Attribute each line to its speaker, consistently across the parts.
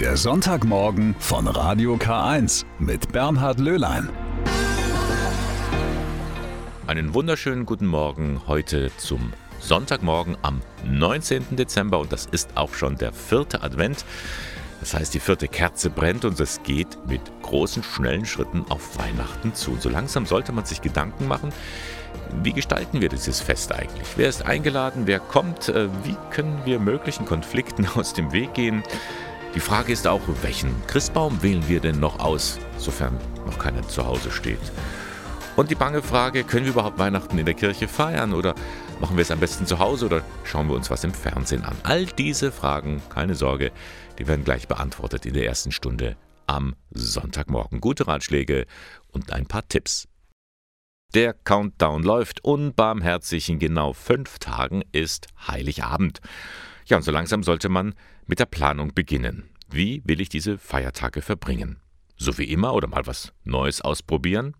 Speaker 1: Der Sonntagmorgen von Radio K1 mit Bernhard Löhlein.
Speaker 2: Einen wunderschönen guten Morgen heute zum Sonntagmorgen am 19. Dezember und das ist auch schon der vierte Advent. Das heißt, die vierte Kerze brennt und es geht mit großen, schnellen Schritten auf Weihnachten zu. Und so langsam sollte man sich Gedanken machen, wie gestalten wir dieses Fest eigentlich? Wer ist eingeladen? Wer kommt? Äh, wie können wir möglichen Konflikten aus dem Weg gehen? Die Frage ist auch, welchen Christbaum wählen wir denn noch aus, sofern noch keiner zu Hause steht? Und die bange Frage, können wir überhaupt Weihnachten in der Kirche feiern oder machen wir es am besten zu Hause oder schauen wir uns was im Fernsehen an? All diese Fragen, keine Sorge, die werden gleich beantwortet in der ersten Stunde am Sonntagmorgen. Gute Ratschläge und ein paar Tipps. Der Countdown läuft unbarmherzig. In genau fünf Tagen ist Heiligabend. Ja, und so langsam sollte man mit der Planung beginnen. Wie will ich diese Feiertage verbringen? So wie immer oder mal was Neues ausprobieren?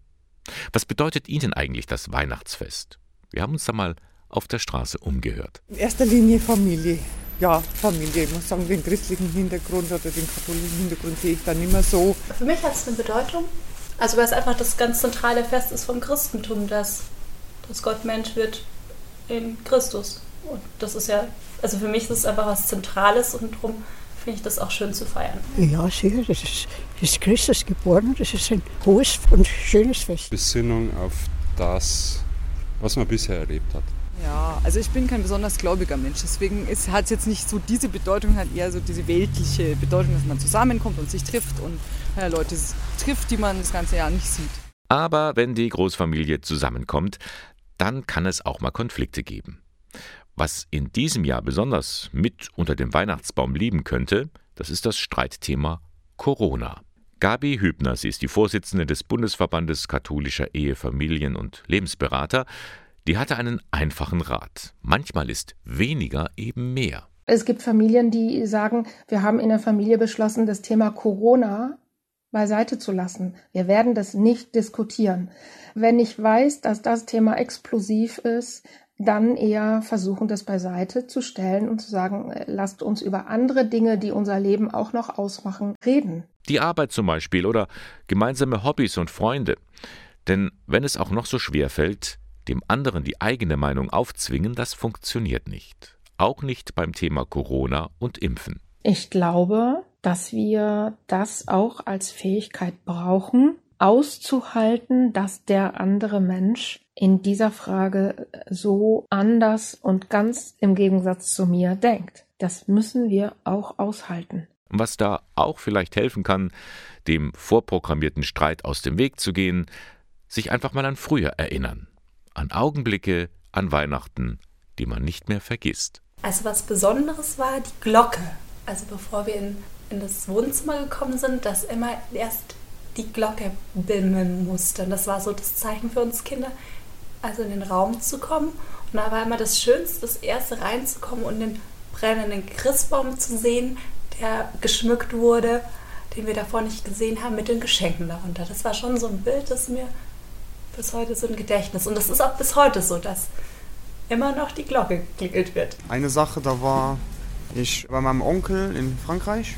Speaker 2: Was bedeutet Ihnen eigentlich das Weihnachtsfest? Wir haben uns da mal auf der Straße umgehört.
Speaker 3: In erster Linie Familie. Ja, Familie. Ich muss sagen, den christlichen Hintergrund oder den katholischen Hintergrund sehe ich da nicht mehr so.
Speaker 4: Für mich hat es eine Bedeutung. Also weil es einfach das ganz zentrale Fest ist vom Christentum, dass, dass Gott Mensch wird in Christus. Und das ist ja, also für mich ist es einfach was Zentrales und darum finde ich das auch schön zu feiern.
Speaker 5: Ja, sicher, das ist, ist Christus geboren, das ist ein hohes und schönes Fest.
Speaker 6: Besinnung auf das, was man bisher erlebt hat.
Speaker 3: Ja, also ich bin kein besonders gläubiger Mensch, deswegen hat es jetzt nicht so diese Bedeutung, hat eher so diese weltliche Bedeutung, dass man zusammenkommt und sich trifft und ja, Leute trifft, die man das ganze Jahr nicht sieht.
Speaker 2: Aber wenn die Großfamilie zusammenkommt, dann kann es auch mal Konflikte geben. Was in diesem Jahr besonders mit unter dem Weihnachtsbaum lieben könnte, das ist das Streitthema Corona. Gabi Hübner, sie ist die Vorsitzende des Bundesverbandes katholischer Ehe, Familien und Lebensberater, die hatte einen einfachen Rat. Manchmal ist weniger eben mehr.
Speaker 7: Es gibt Familien, die sagen, wir haben in der Familie beschlossen, das Thema Corona beiseite zu lassen. Wir werden das nicht diskutieren. Wenn ich weiß, dass das Thema explosiv ist, dann eher versuchen, das beiseite zu stellen und zu sagen, äh, lasst uns über andere Dinge, die unser Leben auch noch ausmachen, reden.
Speaker 2: Die Arbeit zum Beispiel oder gemeinsame Hobbys und Freunde. Denn wenn es auch noch so schwer fällt, dem anderen die eigene Meinung aufzwingen, das funktioniert nicht. Auch nicht beim Thema Corona und Impfen.
Speaker 7: Ich glaube, dass wir das auch als Fähigkeit brauchen, auszuhalten, dass der andere Mensch in dieser Frage so anders und ganz im Gegensatz zu mir denkt. Das müssen wir auch aushalten.
Speaker 2: Was da auch vielleicht helfen kann, dem vorprogrammierten Streit aus dem Weg zu gehen, sich einfach mal an früher erinnern. An Augenblicke, an Weihnachten, die man nicht mehr vergisst.
Speaker 4: Also was Besonderes war die Glocke. Also bevor wir in, in das Wohnzimmer gekommen sind, dass immer erst die Glocke bimmeln musste. Und das war so das Zeichen für uns Kinder, also in den Raum zu kommen. Und da war immer das Schönste, das erste reinzukommen und den brennenden Christbaum zu sehen, der geschmückt wurde, den wir davor nicht gesehen haben, mit den Geschenken darunter. Das war schon so ein Bild, das mir bis heute so ein Gedächtnis. Und das ist auch bis heute so, dass immer noch die Glocke geklingelt wird.
Speaker 8: Eine Sache, da war ich bei meinem Onkel in Frankreich.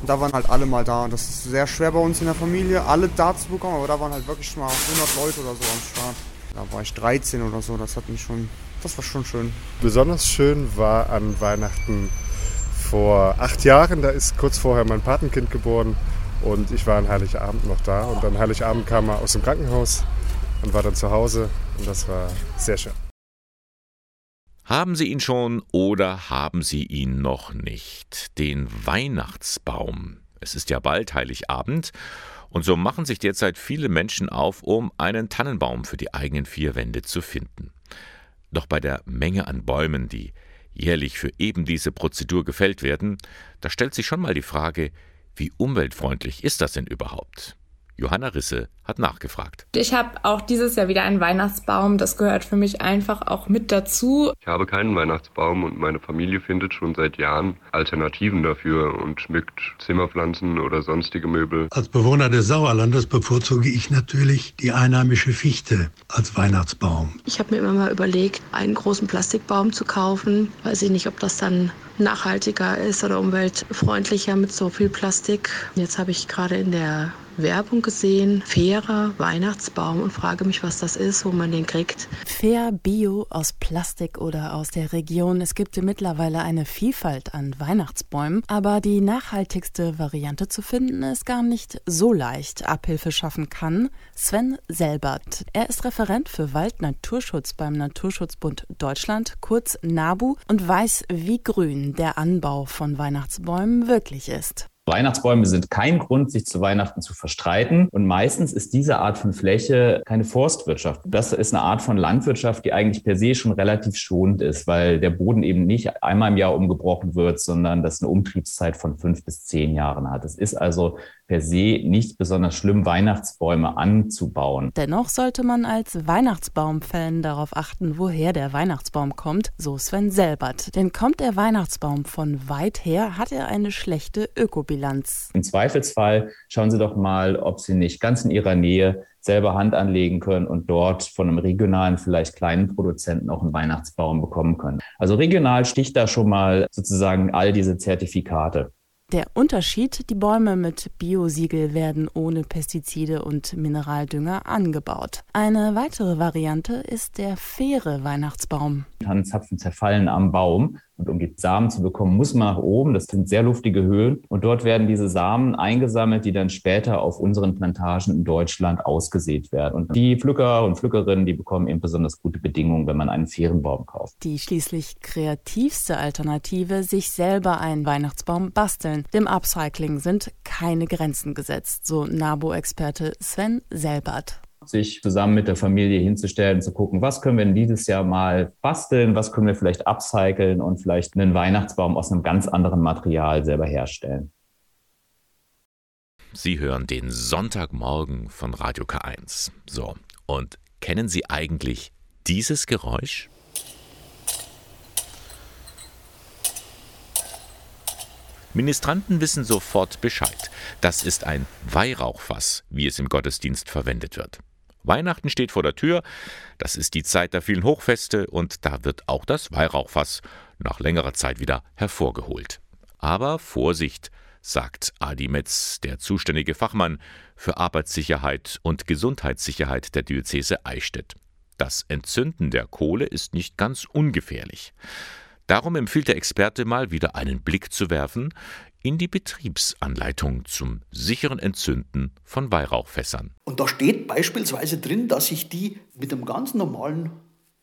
Speaker 8: Und da waren halt alle mal da. Das ist sehr schwer bei uns in der Familie, alle da zu bekommen, aber da waren halt wirklich mal 100 Leute oder so am Start. Da war ich 13 oder so, das hat mich schon, das war schon schön.
Speaker 6: Besonders schön war an Weihnachten vor acht Jahren, da ist kurz vorher mein Patenkind geboren und ich war an Heiligabend noch da und an Heiligabend kam er aus dem Krankenhaus und war dann zu Hause und das war sehr schön.
Speaker 2: Haben Sie ihn schon oder haben Sie ihn noch nicht? Den Weihnachtsbaum. Es ist ja bald Heiligabend und so machen sich derzeit viele Menschen auf, um einen Tannenbaum für die eigenen vier Wände zu finden. Doch bei der Menge an Bäumen, die jährlich für eben diese Prozedur gefällt werden, da stellt sich schon mal die Frage, wie umweltfreundlich ist das denn überhaupt? Johanna Risse hat nachgefragt.
Speaker 9: Ich habe auch dieses Jahr wieder einen Weihnachtsbaum. Das gehört für mich einfach auch mit dazu.
Speaker 10: Ich habe keinen Weihnachtsbaum und meine Familie findet schon seit Jahren Alternativen dafür und schmückt Zimmerpflanzen oder sonstige Möbel.
Speaker 11: Als Bewohner des Sauerlandes bevorzuge ich natürlich die einheimische Fichte als Weihnachtsbaum.
Speaker 12: Ich habe mir immer mal überlegt, einen großen Plastikbaum zu kaufen. Weiß ich nicht, ob das dann nachhaltiger ist oder umweltfreundlicher mit so viel Plastik. Jetzt habe ich gerade in der Werbung gesehen, fairer Weihnachtsbaum und frage mich, was das ist, wo man den kriegt.
Speaker 13: Fair, Bio, aus Plastik oder aus der Region. Es gibt mittlerweile eine Vielfalt an Weihnachtsbäumen, aber die nachhaltigste Variante zu finden ist gar nicht so leicht. Abhilfe schaffen kann Sven Selbert. Er ist Referent für Waldnaturschutz beim Naturschutzbund Deutschland, kurz NABU, und weiß, wie grün der Anbau von Weihnachtsbäumen wirklich ist.
Speaker 14: Weihnachtsbäume sind kein Grund, sich zu Weihnachten zu verstreiten. Und meistens ist diese Art von Fläche keine Forstwirtschaft. Das ist eine Art von Landwirtschaft, die eigentlich per se schon relativ schonend ist, weil der Boden eben nicht einmal im Jahr umgebrochen wird, sondern das eine Umtriebszeit von fünf bis zehn Jahren hat. Es ist also per se nicht besonders schlimm, Weihnachtsbäume anzubauen.
Speaker 13: Dennoch sollte man als Weihnachtsbaumfan darauf achten, woher der Weihnachtsbaum kommt, so Sven Selbert. Denn kommt der Weihnachtsbaum von weit her, hat er eine schlechte Ökobilanz.
Speaker 14: Im Zweifelsfall schauen Sie doch mal, ob Sie nicht ganz in Ihrer Nähe selber Hand anlegen können und dort von einem regionalen, vielleicht kleinen Produzenten auch einen Weihnachtsbaum bekommen können. Also regional sticht da schon mal sozusagen all diese Zertifikate.
Speaker 13: Der Unterschied, die Bäume mit Biosiegel werden ohne Pestizide und Mineraldünger angebaut. Eine weitere Variante ist der faire Weihnachtsbaum.
Speaker 14: Tannenzapfen zerfallen am Baum und um die Samen zu bekommen, muss man nach oben. Das sind sehr luftige Höhen. Und dort werden diese Samen eingesammelt, die dann später auf unseren Plantagen in Deutschland ausgesät werden. Und die Pflücker und Pflückerinnen, die bekommen eben besonders gute Bedingungen, wenn man einen fairen Baum kauft.
Speaker 13: Die schließlich kreativste Alternative, sich selber einen Weihnachtsbaum basteln. Dem Upcycling sind keine Grenzen gesetzt, so NABO-Experte Sven Selbert
Speaker 14: sich zusammen mit der Familie hinzustellen, zu gucken, was können wir denn dieses Jahr mal basteln, was können wir vielleicht upcyclen und vielleicht einen Weihnachtsbaum aus einem ganz anderen Material selber herstellen.
Speaker 2: Sie hören den Sonntagmorgen von Radio K1. So, und kennen Sie eigentlich dieses Geräusch? Ministranten wissen sofort Bescheid. Das ist ein Weihrauchfass, wie es im Gottesdienst verwendet wird. Weihnachten steht vor der Tür, das ist die Zeit der vielen Hochfeste und da wird auch das Weihrauchfass nach längerer Zeit wieder hervorgeholt. Aber Vorsicht, sagt Adi Metz, der zuständige Fachmann für Arbeitssicherheit und Gesundheitssicherheit der Diözese Eichstätt. Das Entzünden der Kohle ist nicht ganz ungefährlich. Darum empfiehlt der Experte mal wieder einen Blick zu werfen in die Betriebsanleitung zum sicheren Entzünden von Weihrauchfässern.
Speaker 15: Und da steht beispielsweise drin, dass ich die mit einem ganz normalen,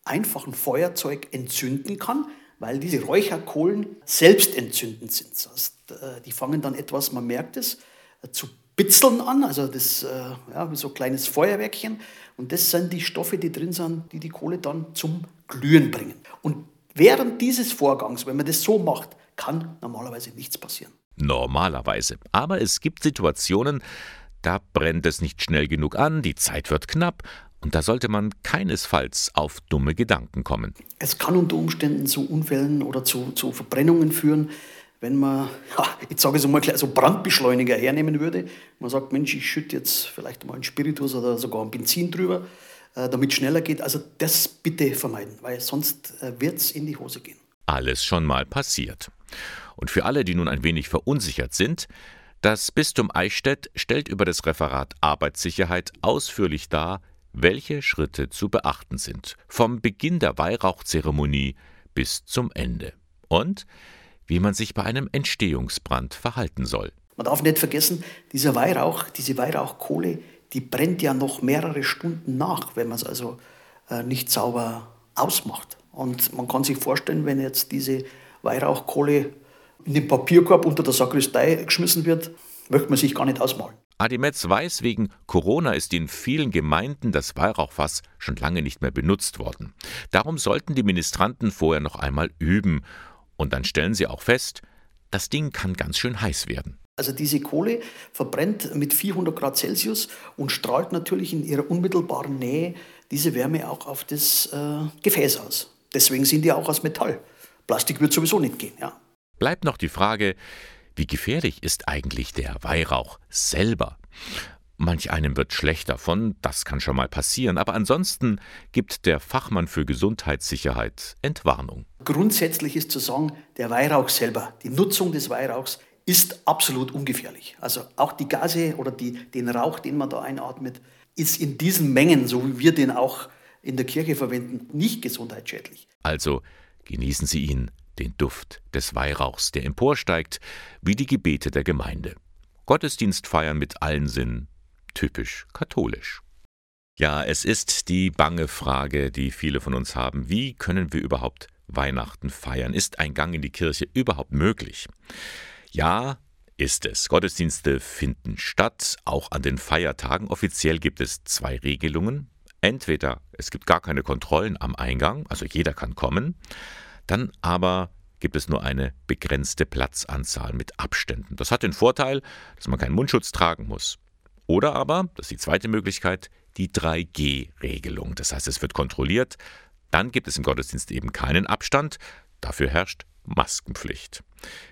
Speaker 15: einfachen Feuerzeug entzünden kann, weil diese Räucherkohlen selbstentzündend sind. Das heißt, äh, die fangen dann etwas, man merkt es, äh, zu bitzeln an, also das äh, ja, so ein kleines Feuerwerkchen. Und das sind die Stoffe, die drin sind, die die Kohle dann zum Glühen bringen. Und während dieses Vorgangs, wenn man das so macht, kann normalerweise nichts passieren.
Speaker 2: Normalerweise. Aber es gibt Situationen, da brennt es nicht schnell genug an, die Zeit wird knapp und da sollte man keinesfalls auf dumme Gedanken kommen.
Speaker 15: Es kann unter Umständen zu Unfällen oder zu, zu Verbrennungen führen, wenn man, ja, ich sage es mal, so Brandbeschleuniger hernehmen würde. Man sagt, Mensch, ich schütte jetzt vielleicht mal einen Spiritus oder sogar ein Benzin drüber, äh, damit es schneller geht. Also das bitte vermeiden, weil sonst äh, wird es in die Hose gehen.
Speaker 2: Alles schon mal passiert. Und für alle, die nun ein wenig verunsichert sind, das Bistum Eichstätt stellt über das Referat Arbeitssicherheit ausführlich dar, welche Schritte zu beachten sind, vom Beginn der Weihrauchzeremonie bis zum Ende. Und wie man sich bei einem Entstehungsbrand verhalten soll.
Speaker 15: Man darf nicht vergessen, dieser Weihrauch, diese Weihrauchkohle, die brennt ja noch mehrere Stunden nach, wenn man es also äh, nicht sauber ausmacht. Und man kann sich vorstellen, wenn jetzt diese Weihrauchkohle in den Papierkorb unter der Sakristei geschmissen wird, möchte man sich gar nicht ausmalen.
Speaker 2: Adi Metz weiß, wegen Corona ist in vielen Gemeinden das Weihrauchfass schon lange nicht mehr benutzt worden. Darum sollten die Ministranten vorher noch einmal üben. Und dann stellen sie auch fest, das Ding kann ganz schön heiß werden.
Speaker 15: Also diese Kohle verbrennt mit 400 Grad Celsius und strahlt natürlich in ihrer unmittelbaren Nähe diese Wärme auch auf das äh, Gefäß aus. Deswegen sind die auch aus Metall. Plastik wird sowieso nicht gehen. Ja.
Speaker 2: Bleibt noch die Frage, wie gefährlich ist eigentlich der Weihrauch selber? Manch einem wird schlecht davon, das kann schon mal passieren, aber ansonsten gibt der Fachmann für Gesundheitssicherheit Entwarnung.
Speaker 15: Grundsätzlich ist zu sagen, der Weihrauch selber, die Nutzung des Weihrauchs ist absolut ungefährlich. Also auch die Gase oder die, den Rauch, den man da einatmet, ist in diesen Mengen, so wie wir den auch in der Kirche verwenden, nicht gesundheitsschädlich.
Speaker 2: Also genießen Sie ihn, den Duft des Weihrauchs, der emporsteigt, wie die Gebete der Gemeinde. Gottesdienst feiern mit allen Sinnen, typisch katholisch. Ja, es ist die bange Frage, die viele von uns haben. Wie können wir überhaupt Weihnachten feiern? Ist ein Gang in die Kirche überhaupt möglich? Ja, ist es. Gottesdienste finden statt, auch an den Feiertagen. Offiziell gibt es zwei Regelungen. Entweder es gibt gar keine Kontrollen am Eingang, also jeder kann kommen, dann aber gibt es nur eine begrenzte Platzanzahl mit Abständen. Das hat den Vorteil, dass man keinen Mundschutz tragen muss. Oder aber, das ist die zweite Möglichkeit, die 3G-Regelung. Das heißt, es wird kontrolliert, dann gibt es im Gottesdienst eben keinen Abstand, dafür herrscht Maskenpflicht.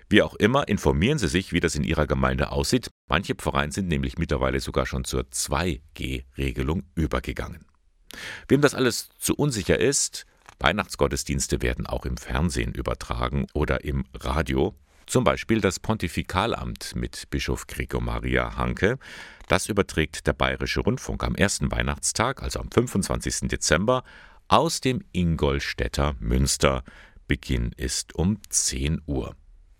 Speaker 2: Wie auch immer, informieren Sie sich, wie das in Ihrer Gemeinde aussieht. Manche Pfarreien sind nämlich mittlerweile sogar schon zur 2G-Regelung übergegangen. Wem das alles zu unsicher ist, Weihnachtsgottesdienste werden auch im Fernsehen übertragen oder im Radio. Zum Beispiel das Pontifikalamt mit Bischof Gregor Maria Hanke. Das überträgt der Bayerische Rundfunk am ersten Weihnachtstag, also am 25. Dezember, aus dem Ingolstädter Münster. Beginn ist um 10 Uhr.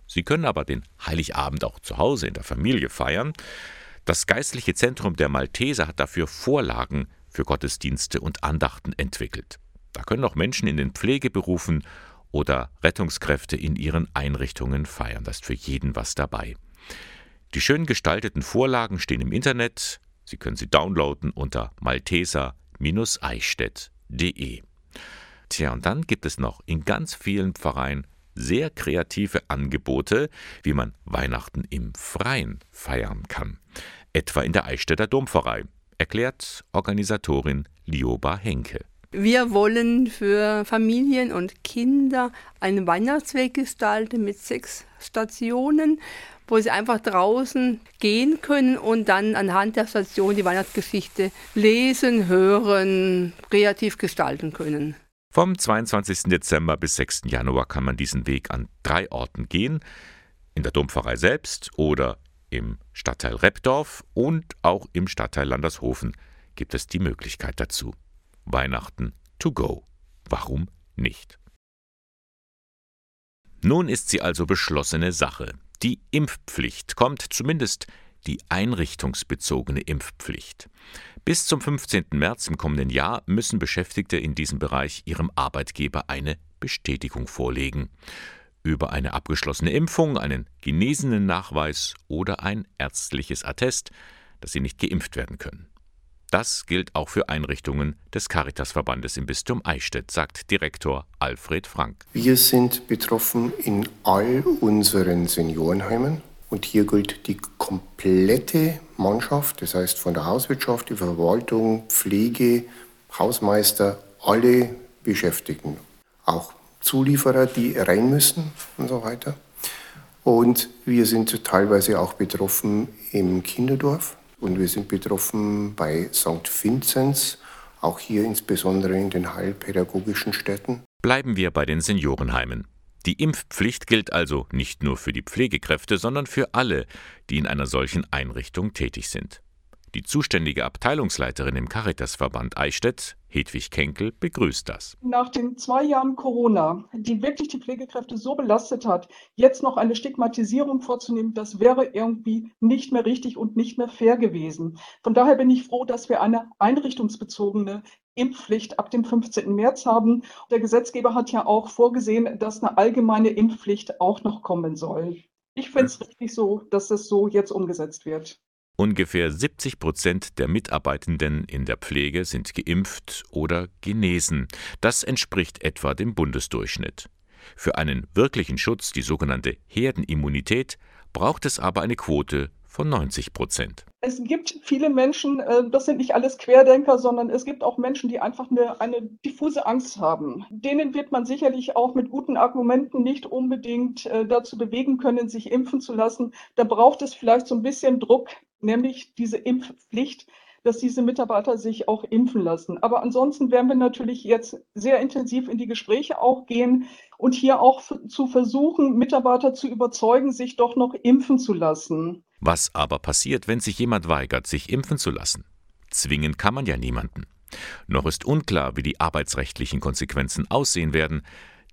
Speaker 2: Sie können aber den Heiligabend auch zu Hause in der Familie feiern. Das geistliche Zentrum der Malteser hat dafür Vorlagen für Gottesdienste und Andachten entwickelt. Da können auch Menschen in den Pflegeberufen oder Rettungskräfte in ihren Einrichtungen feiern. Da ist für jeden was dabei. Die schön gestalteten Vorlagen stehen im Internet. Sie können sie downloaden unter malteser-eichstätt.de. Tja, und dann gibt es noch in ganz vielen Pfarreien sehr kreative Angebote, wie man Weihnachten im Freien feiern kann. Etwa in der Eichstätter Dompfarrei, erklärt Organisatorin Lioba Henke.
Speaker 16: Wir wollen für Familien und Kinder einen Weihnachtsweg gestalten mit sechs Stationen, wo sie einfach draußen gehen können und dann anhand der Station die Weihnachtsgeschichte lesen, hören, kreativ gestalten können.
Speaker 2: Vom 22. Dezember bis 6. Januar kann man diesen Weg an drei Orten gehen, in der Dompfarrei selbst oder im Stadtteil Reppdorf und auch im Stadtteil Landershofen gibt es die Möglichkeit dazu. Weihnachten to go. Warum nicht? Nun ist sie also beschlossene Sache. Die Impfpflicht kommt zumindest die einrichtungsbezogene Impfpflicht. Bis zum 15. März im kommenden Jahr müssen Beschäftigte in diesem Bereich ihrem Arbeitgeber eine Bestätigung vorlegen. Über eine abgeschlossene Impfung, einen genesenen Nachweis oder ein ärztliches Attest, dass sie nicht geimpft werden können. Das gilt auch für Einrichtungen des Caritasverbandes im Bistum Eichstätt, sagt Direktor Alfred Frank.
Speaker 17: Wir sind betroffen in all unseren Seniorenheimen und hier gilt die komplette Mannschaft, das heißt von der Hauswirtschaft, die Verwaltung, Pflege, Hausmeister, alle Beschäftigten, auch Zulieferer, die rein müssen und so weiter. Und wir sind teilweise auch betroffen im Kinderdorf und wir sind betroffen bei St. Vinzenz, auch hier insbesondere in den heilpädagogischen Städten.
Speaker 2: Bleiben wir bei den Seniorenheimen. Die Impfpflicht gilt also nicht nur für die Pflegekräfte, sondern für alle, die in einer solchen Einrichtung tätig sind. Die zuständige Abteilungsleiterin im Caritasverband Eichstätt, Hedwig Kenkel, begrüßt das.
Speaker 18: Nach den zwei Jahren Corona, die wirklich die Pflegekräfte so belastet hat, jetzt noch eine Stigmatisierung vorzunehmen, das wäre irgendwie nicht mehr richtig und nicht mehr fair gewesen. Von daher bin ich froh, dass wir eine einrichtungsbezogene Impfpflicht ab dem 15. März haben. Der Gesetzgeber hat ja auch vorgesehen, dass eine allgemeine Impfpflicht auch noch kommen soll. Ich finde es richtig so, dass das so jetzt umgesetzt wird.
Speaker 2: Ungefähr 70 Prozent der Mitarbeitenden in der Pflege sind geimpft oder genesen. Das entspricht etwa dem Bundesdurchschnitt. Für einen wirklichen Schutz, die sogenannte Herdenimmunität, braucht es aber eine Quote von 90 Prozent.
Speaker 18: Es gibt viele Menschen, äh, das sind nicht alles Querdenker, sondern es gibt auch Menschen, die einfach eine, eine diffuse Angst haben. Denen wird man sicherlich auch mit guten Argumenten nicht unbedingt äh, dazu bewegen können, sich impfen zu lassen. Da braucht es vielleicht so ein bisschen Druck, nämlich diese Impfpflicht, dass diese Mitarbeiter sich auch impfen lassen. Aber ansonsten werden wir natürlich jetzt sehr intensiv in die Gespräche auch gehen und hier auch zu versuchen, Mitarbeiter zu überzeugen, sich doch noch impfen zu lassen.
Speaker 2: Was aber passiert, wenn sich jemand weigert, sich impfen zu lassen? Zwingen kann man ja niemanden. Noch ist unklar, wie die arbeitsrechtlichen Konsequenzen aussehen werden.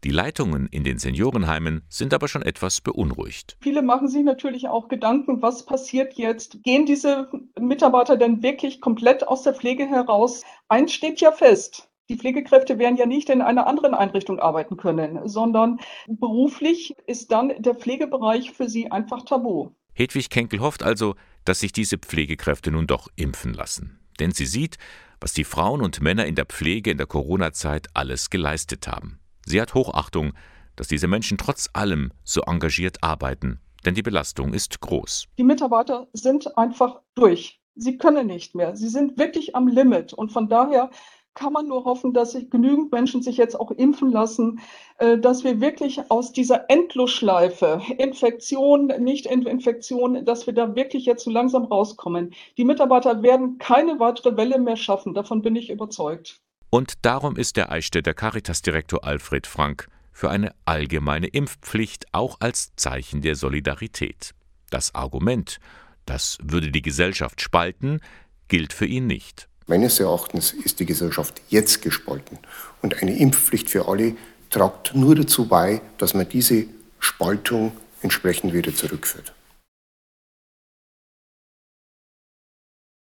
Speaker 2: Die Leitungen in den Seniorenheimen sind aber schon etwas beunruhigt.
Speaker 18: Viele machen sich natürlich auch Gedanken, was passiert jetzt? Gehen diese Mitarbeiter denn wirklich komplett aus der Pflege heraus? Eins steht ja fest. Die Pflegekräfte werden ja nicht in einer anderen Einrichtung arbeiten können, sondern beruflich ist dann der Pflegebereich für sie einfach tabu.
Speaker 2: Hedwig Kenkel hofft also, dass sich diese Pflegekräfte nun doch impfen lassen. Denn sie sieht, was die Frauen und Männer in der Pflege in der Corona-Zeit alles geleistet haben. Sie hat Hochachtung, dass diese Menschen trotz allem so engagiert arbeiten, denn die Belastung ist groß.
Speaker 18: Die Mitarbeiter sind einfach durch. Sie können nicht mehr. Sie sind wirklich am Limit. Und von daher kann man nur hoffen, dass sich genügend Menschen sich jetzt auch impfen lassen, äh, dass wir wirklich aus dieser Endlosschleife, Infektion, Nicht-Infektion, dass wir da wirklich jetzt so langsam rauskommen. Die Mitarbeiter werden keine weitere Welle mehr schaffen, davon bin ich überzeugt.
Speaker 2: Und darum ist der Eichstätter Caritas-Direktor Alfred Frank für eine allgemeine Impfpflicht auch als Zeichen der Solidarität. Das Argument, das würde die Gesellschaft spalten, gilt für ihn nicht.
Speaker 17: Meines Erachtens ist die Gesellschaft jetzt gespalten und eine Impfpflicht für alle tragt nur dazu bei, dass man diese Spaltung entsprechend wieder zurückführt.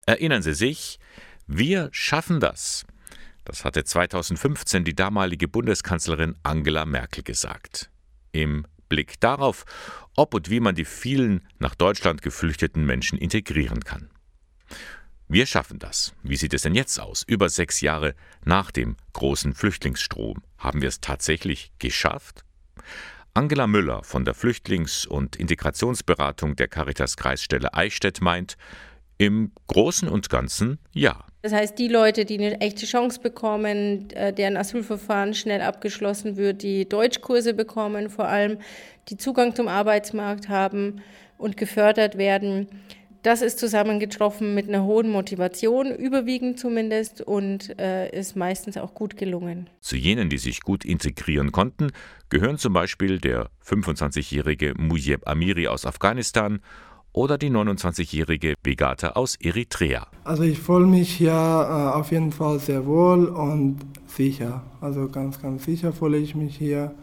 Speaker 2: Erinnern Sie sich, wir schaffen das. Das hatte 2015 die damalige Bundeskanzlerin Angela Merkel gesagt. Im Blick darauf, ob und wie man die vielen nach Deutschland geflüchteten Menschen integrieren kann. Wir schaffen das. Wie sieht es denn jetzt aus? Über sechs Jahre nach dem großen Flüchtlingsstrom. Haben wir es tatsächlich geschafft? Angela Müller von der Flüchtlings- und Integrationsberatung der Caritas-Kreisstelle Eichstätt meint, im Großen und Ganzen ja.
Speaker 19: Das heißt, die Leute, die eine echte Chance bekommen, äh, deren Asylverfahren schnell abgeschlossen wird, die Deutschkurse bekommen, vor allem die Zugang zum Arbeitsmarkt haben und gefördert werden, das ist zusammengetroffen mit einer hohen Motivation, überwiegend zumindest, und äh, ist meistens auch gut gelungen.
Speaker 2: Zu jenen, die sich gut integrieren konnten, gehören zum Beispiel der 25-jährige Mujib Amiri aus Afghanistan oder die 29-jährige Begata aus Eritrea.
Speaker 20: Also ich fühle mich hier äh, auf jeden Fall sehr wohl und sicher. Also ganz, ganz sicher fühle ich mich hier.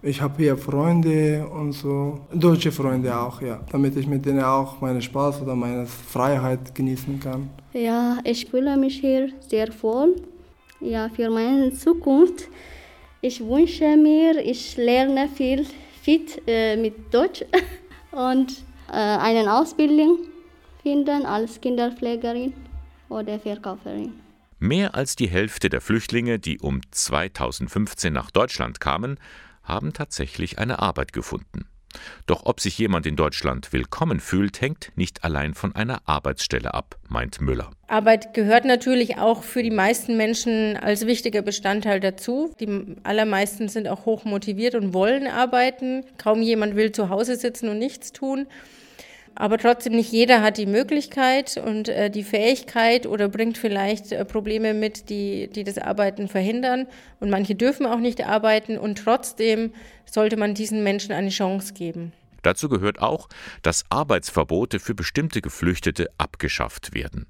Speaker 20: Ich habe hier Freunde und so, deutsche Freunde auch, ja, damit ich mit denen auch meinen Spaß oder meine Freiheit genießen kann.
Speaker 21: Ja, ich fühle mich hier sehr wohl. Ja, für meine Zukunft. Ich wünsche mir, ich lerne viel fit äh, mit Deutsch und äh, eine Ausbildung finden als Kinderpflegerin oder Verkäuferin.
Speaker 2: Mehr als die Hälfte der Flüchtlinge, die um 2015 nach Deutschland kamen, haben tatsächlich eine Arbeit gefunden. Doch ob sich jemand in Deutschland willkommen fühlt, hängt nicht allein von einer Arbeitsstelle ab, meint Müller.
Speaker 19: Arbeit gehört natürlich auch für die meisten Menschen als wichtiger Bestandteil dazu. Die allermeisten sind auch hoch motiviert und wollen arbeiten. Kaum jemand will zu Hause sitzen und nichts tun. Aber trotzdem nicht jeder hat die Möglichkeit und äh, die Fähigkeit oder bringt vielleicht äh, Probleme mit, die, die das Arbeiten verhindern. Und manche dürfen auch nicht arbeiten und trotzdem sollte man diesen Menschen eine Chance geben.
Speaker 2: Dazu gehört auch, dass Arbeitsverbote für bestimmte Geflüchtete abgeschafft werden.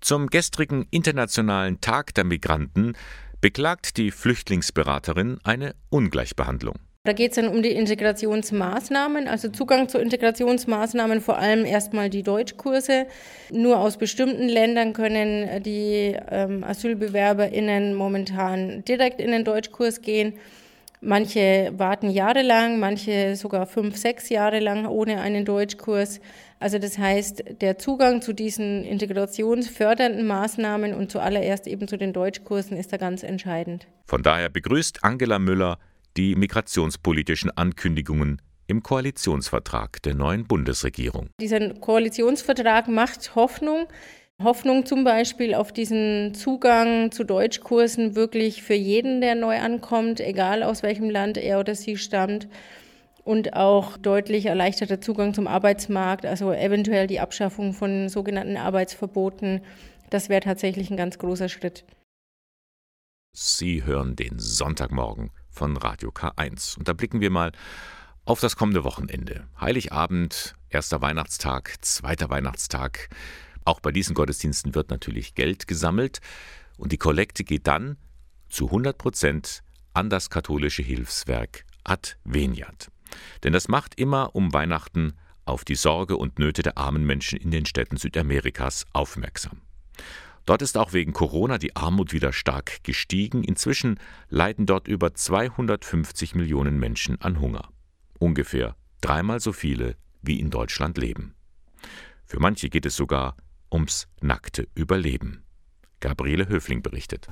Speaker 2: Zum gestrigen Internationalen Tag der Migranten beklagt die Flüchtlingsberaterin eine Ungleichbehandlung.
Speaker 19: Da geht es dann um die Integrationsmaßnahmen, also Zugang zu Integrationsmaßnahmen, vor allem erstmal die Deutschkurse. Nur aus bestimmten Ländern können die ähm, AsylbewerberInnen momentan direkt in den Deutschkurs gehen. Manche warten jahrelang, manche sogar fünf, sechs Jahre lang ohne einen Deutschkurs. Also das heißt, der Zugang zu diesen integrationsfördernden Maßnahmen und zuallererst eben zu den Deutschkursen ist da ganz entscheidend.
Speaker 2: Von daher begrüßt Angela Müller die migrationspolitischen Ankündigungen im Koalitionsvertrag der neuen Bundesregierung.
Speaker 19: Dieser Koalitionsvertrag macht Hoffnung. Hoffnung zum Beispiel auf diesen Zugang zu Deutschkursen wirklich für jeden, der neu ankommt, egal aus welchem Land er oder sie stammt. Und auch deutlich erleichterter Zugang zum Arbeitsmarkt, also eventuell die Abschaffung von sogenannten Arbeitsverboten. Das wäre tatsächlich ein ganz großer Schritt.
Speaker 2: Sie hören den Sonntagmorgen von Radio K1. Und da blicken wir mal auf das kommende Wochenende. Heiligabend, erster Weihnachtstag, zweiter Weihnachtstag. Auch bei diesen Gottesdiensten wird natürlich Geld gesammelt und die Kollekte geht dann zu 100 Prozent an das katholische Hilfswerk Adveniat. Denn das macht immer um Weihnachten auf die Sorge und Nöte der armen Menschen in den Städten Südamerikas aufmerksam. Dort ist auch wegen Corona die Armut wieder stark gestiegen. Inzwischen leiden dort über 250 Millionen Menschen an Hunger. Ungefähr dreimal so viele, wie in Deutschland leben. Für manche geht es sogar ums nackte Überleben. Gabriele Höfling berichtet.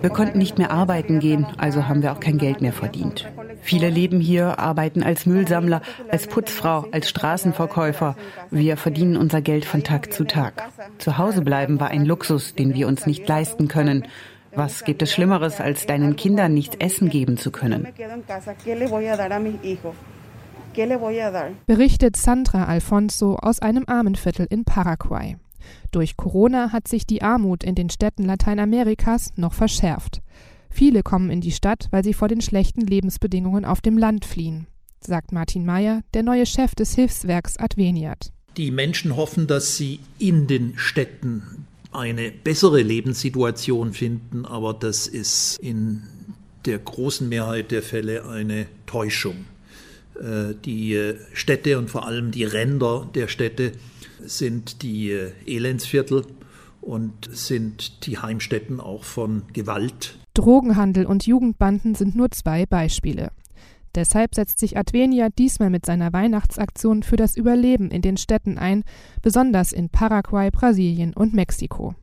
Speaker 22: Wir konnten nicht mehr arbeiten gehen, also haben wir auch kein Geld mehr verdient. Viele leben hier, arbeiten als Müllsammler, als Putzfrau, als Straßenverkäufer. Wir verdienen unser Geld von Tag zu Tag. Zu Hause bleiben war ein Luxus, den wir uns nicht leisten können. Was gibt es Schlimmeres, als deinen Kindern nichts essen geben zu können?
Speaker 23: Berichtet Sandra Alfonso aus einem Armenviertel in Paraguay. Durch Corona hat sich die Armut in den Städten Lateinamerikas noch verschärft. Viele kommen in die Stadt, weil sie vor den schlechten Lebensbedingungen auf dem Land fliehen, sagt Martin Mayer, der neue Chef des Hilfswerks Adveniat.
Speaker 24: Die Menschen hoffen, dass sie in den Städten eine bessere Lebenssituation finden, aber das ist in der großen Mehrheit der Fälle eine Täuschung. Äh, die äh, Städte und vor allem die Ränder der Städte sind die äh, Elendsviertel und sind die Heimstätten auch von Gewalt.
Speaker 23: Drogenhandel und Jugendbanden sind nur zwei Beispiele. Deshalb setzt sich Advenia diesmal mit seiner Weihnachtsaktion für das Überleben in den Städten ein, besonders in Paraguay, Brasilien und Mexiko.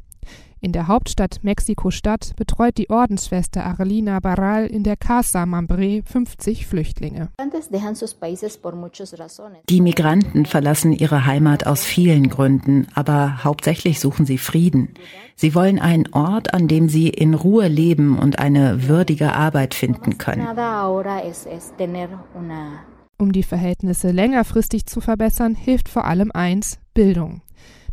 Speaker 23: In der Hauptstadt Mexiko-Stadt betreut die Ordensschwester Arlina Barral in der Casa Mambre 50 Flüchtlinge.
Speaker 25: Die Migranten verlassen ihre Heimat aus vielen Gründen, aber hauptsächlich suchen sie Frieden. Sie wollen einen Ort, an dem sie in Ruhe leben und eine würdige Arbeit finden können.
Speaker 23: Um die Verhältnisse längerfristig zu verbessern, hilft vor allem eins, Bildung.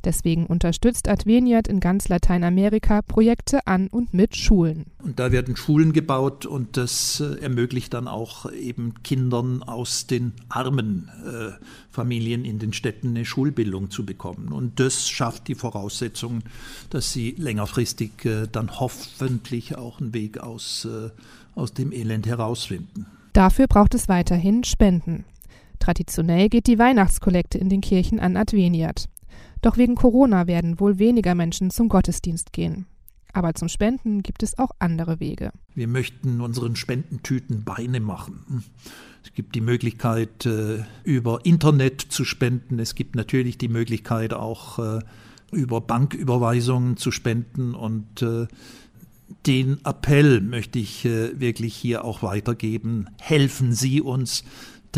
Speaker 23: Deswegen unterstützt Adveniat in ganz Lateinamerika Projekte an und mit Schulen.
Speaker 24: Und da werden Schulen gebaut und das äh, ermöglicht dann auch eben Kindern aus den armen äh, Familien in den Städten eine Schulbildung zu bekommen. Und das schafft die Voraussetzungen, dass sie längerfristig äh, dann hoffentlich auch einen Weg aus, äh, aus dem Elend herausfinden.
Speaker 23: Dafür braucht es weiterhin Spenden. Traditionell geht die Weihnachtskollekte in den Kirchen an Adveniat. Doch wegen Corona werden wohl weniger Menschen zum Gottesdienst gehen. Aber zum Spenden gibt es auch andere Wege.
Speaker 24: Wir möchten unseren Spendentüten Beine machen. Es gibt die Möglichkeit, äh, über Internet zu spenden. Es gibt natürlich die Möglichkeit, auch äh, über Banküberweisungen zu spenden. Und äh, den Appell möchte ich wirklich hier auch weitergeben. Helfen Sie uns,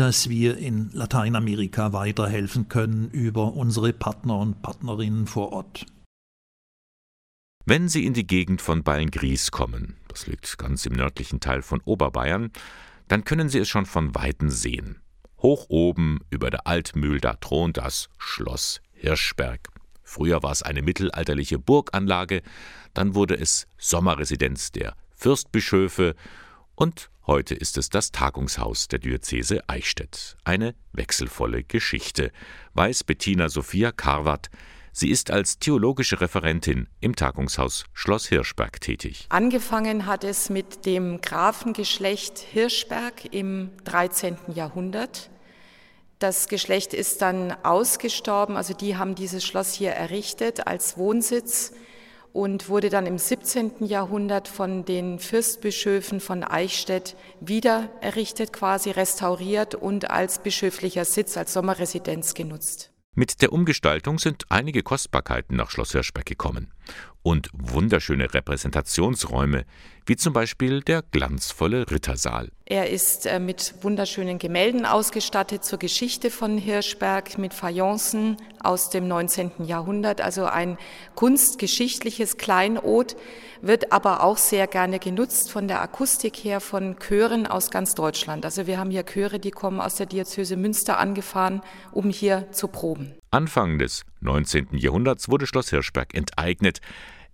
Speaker 24: dass wir in Lateinamerika weiterhelfen können über unsere Partner und Partnerinnen vor Ort.
Speaker 2: Wenn Sie in die Gegend von Ballengries kommen, das liegt ganz im nördlichen Teil von Oberbayern, dann können Sie es schon von Weitem sehen. Hoch oben über der Altmühl, da thront das Schloss Hirschberg. Früher war es eine mittelalterliche Burganlage, dann wurde es Sommerresidenz der Fürstbischöfe und Heute ist es das Tagungshaus der Diözese Eichstätt. Eine wechselvolle Geschichte, weiß Bettina Sophia Karwat. Sie ist als theologische Referentin im Tagungshaus Schloss Hirschberg tätig.
Speaker 26: Angefangen hat es mit dem Grafengeschlecht Hirschberg im 13. Jahrhundert. Das Geschlecht ist dann ausgestorben, also die haben dieses Schloss hier errichtet als Wohnsitz und wurde dann im 17. Jahrhundert von den Fürstbischöfen von Eichstätt wieder errichtet, quasi restauriert und als bischöflicher Sitz, als Sommerresidenz genutzt.
Speaker 2: Mit der Umgestaltung sind einige Kostbarkeiten nach Schloss Hirschberg gekommen. Und wunderschöne Repräsentationsräume, wie zum Beispiel der glanzvolle Rittersaal.
Speaker 26: Er ist äh, mit wunderschönen Gemälden ausgestattet zur Geschichte von Hirschberg, mit Fayencen aus dem 19. Jahrhundert, also ein kunstgeschichtliches Kleinod, wird aber auch sehr gerne genutzt von der Akustik her von Chören aus ganz Deutschland. Also wir haben hier Chöre, die kommen aus der Diözese Münster angefahren, um hier zu proben.
Speaker 2: Anfang des 19. Jahrhunderts wurde Schloss Hirschberg enteignet.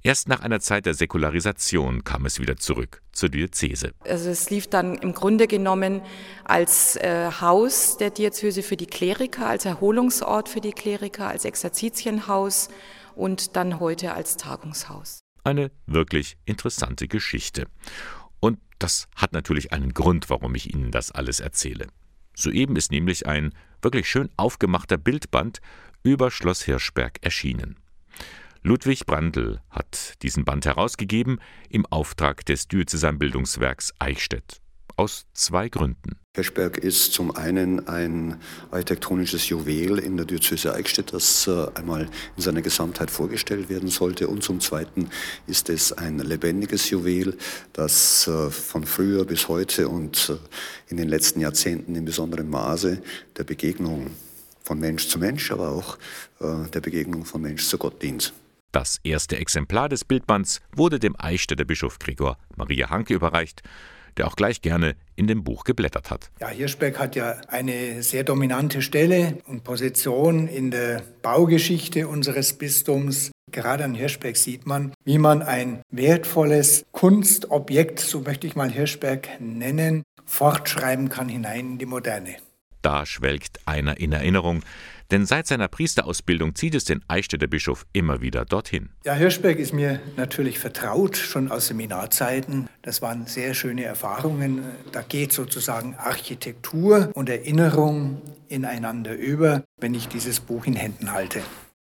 Speaker 2: Erst nach einer Zeit der Säkularisation kam es wieder zurück zur Diözese.
Speaker 26: Also es lief dann im Grunde genommen als äh, Haus der Diözese für die Kleriker, als Erholungsort für die Kleriker, als Exerzitienhaus und dann heute als Tagungshaus.
Speaker 2: Eine wirklich interessante Geschichte. Und das hat natürlich einen Grund, warum ich Ihnen das alles erzähle. Soeben ist nämlich ein wirklich schön aufgemachter Bildband über Schloss Hirschberg erschienen. Ludwig Brandl hat diesen Band herausgegeben im Auftrag des Diözesanbildungswerks Eichstätt. Aus zwei Gründen.
Speaker 27: Hirschberg ist zum einen ein architektonisches Juwel in der Diözese Eichstätt, das äh, einmal in seiner Gesamtheit vorgestellt werden sollte. Und zum zweiten ist es ein lebendiges Juwel, das äh, von früher bis heute und äh, in den letzten Jahrzehnten in besonderem Maße der Begegnung von Mensch zu Mensch, aber auch der Begegnung von Mensch zu Gott dient.
Speaker 2: Das erste Exemplar des Bildbands wurde dem Eichstätter Bischof Gregor Maria Hanke überreicht, der auch gleich gerne in dem Buch geblättert hat.
Speaker 28: Ja, Hirschberg hat ja eine sehr dominante Stelle und Position in der Baugeschichte unseres Bistums. Gerade an Hirschberg sieht man, wie man ein wertvolles Kunstobjekt, so möchte ich mal Hirschberg nennen, fortschreiben kann hinein in die Moderne.
Speaker 2: Da schwelgt einer in Erinnerung, denn seit seiner Priesterausbildung zieht es den Eichstätter Bischof immer wieder dorthin.
Speaker 28: Ja, Hirschberg ist mir natürlich vertraut, schon aus Seminarzeiten. Das waren sehr schöne Erfahrungen. Da geht sozusagen Architektur und Erinnerung ineinander über, wenn ich dieses Buch in Händen halte.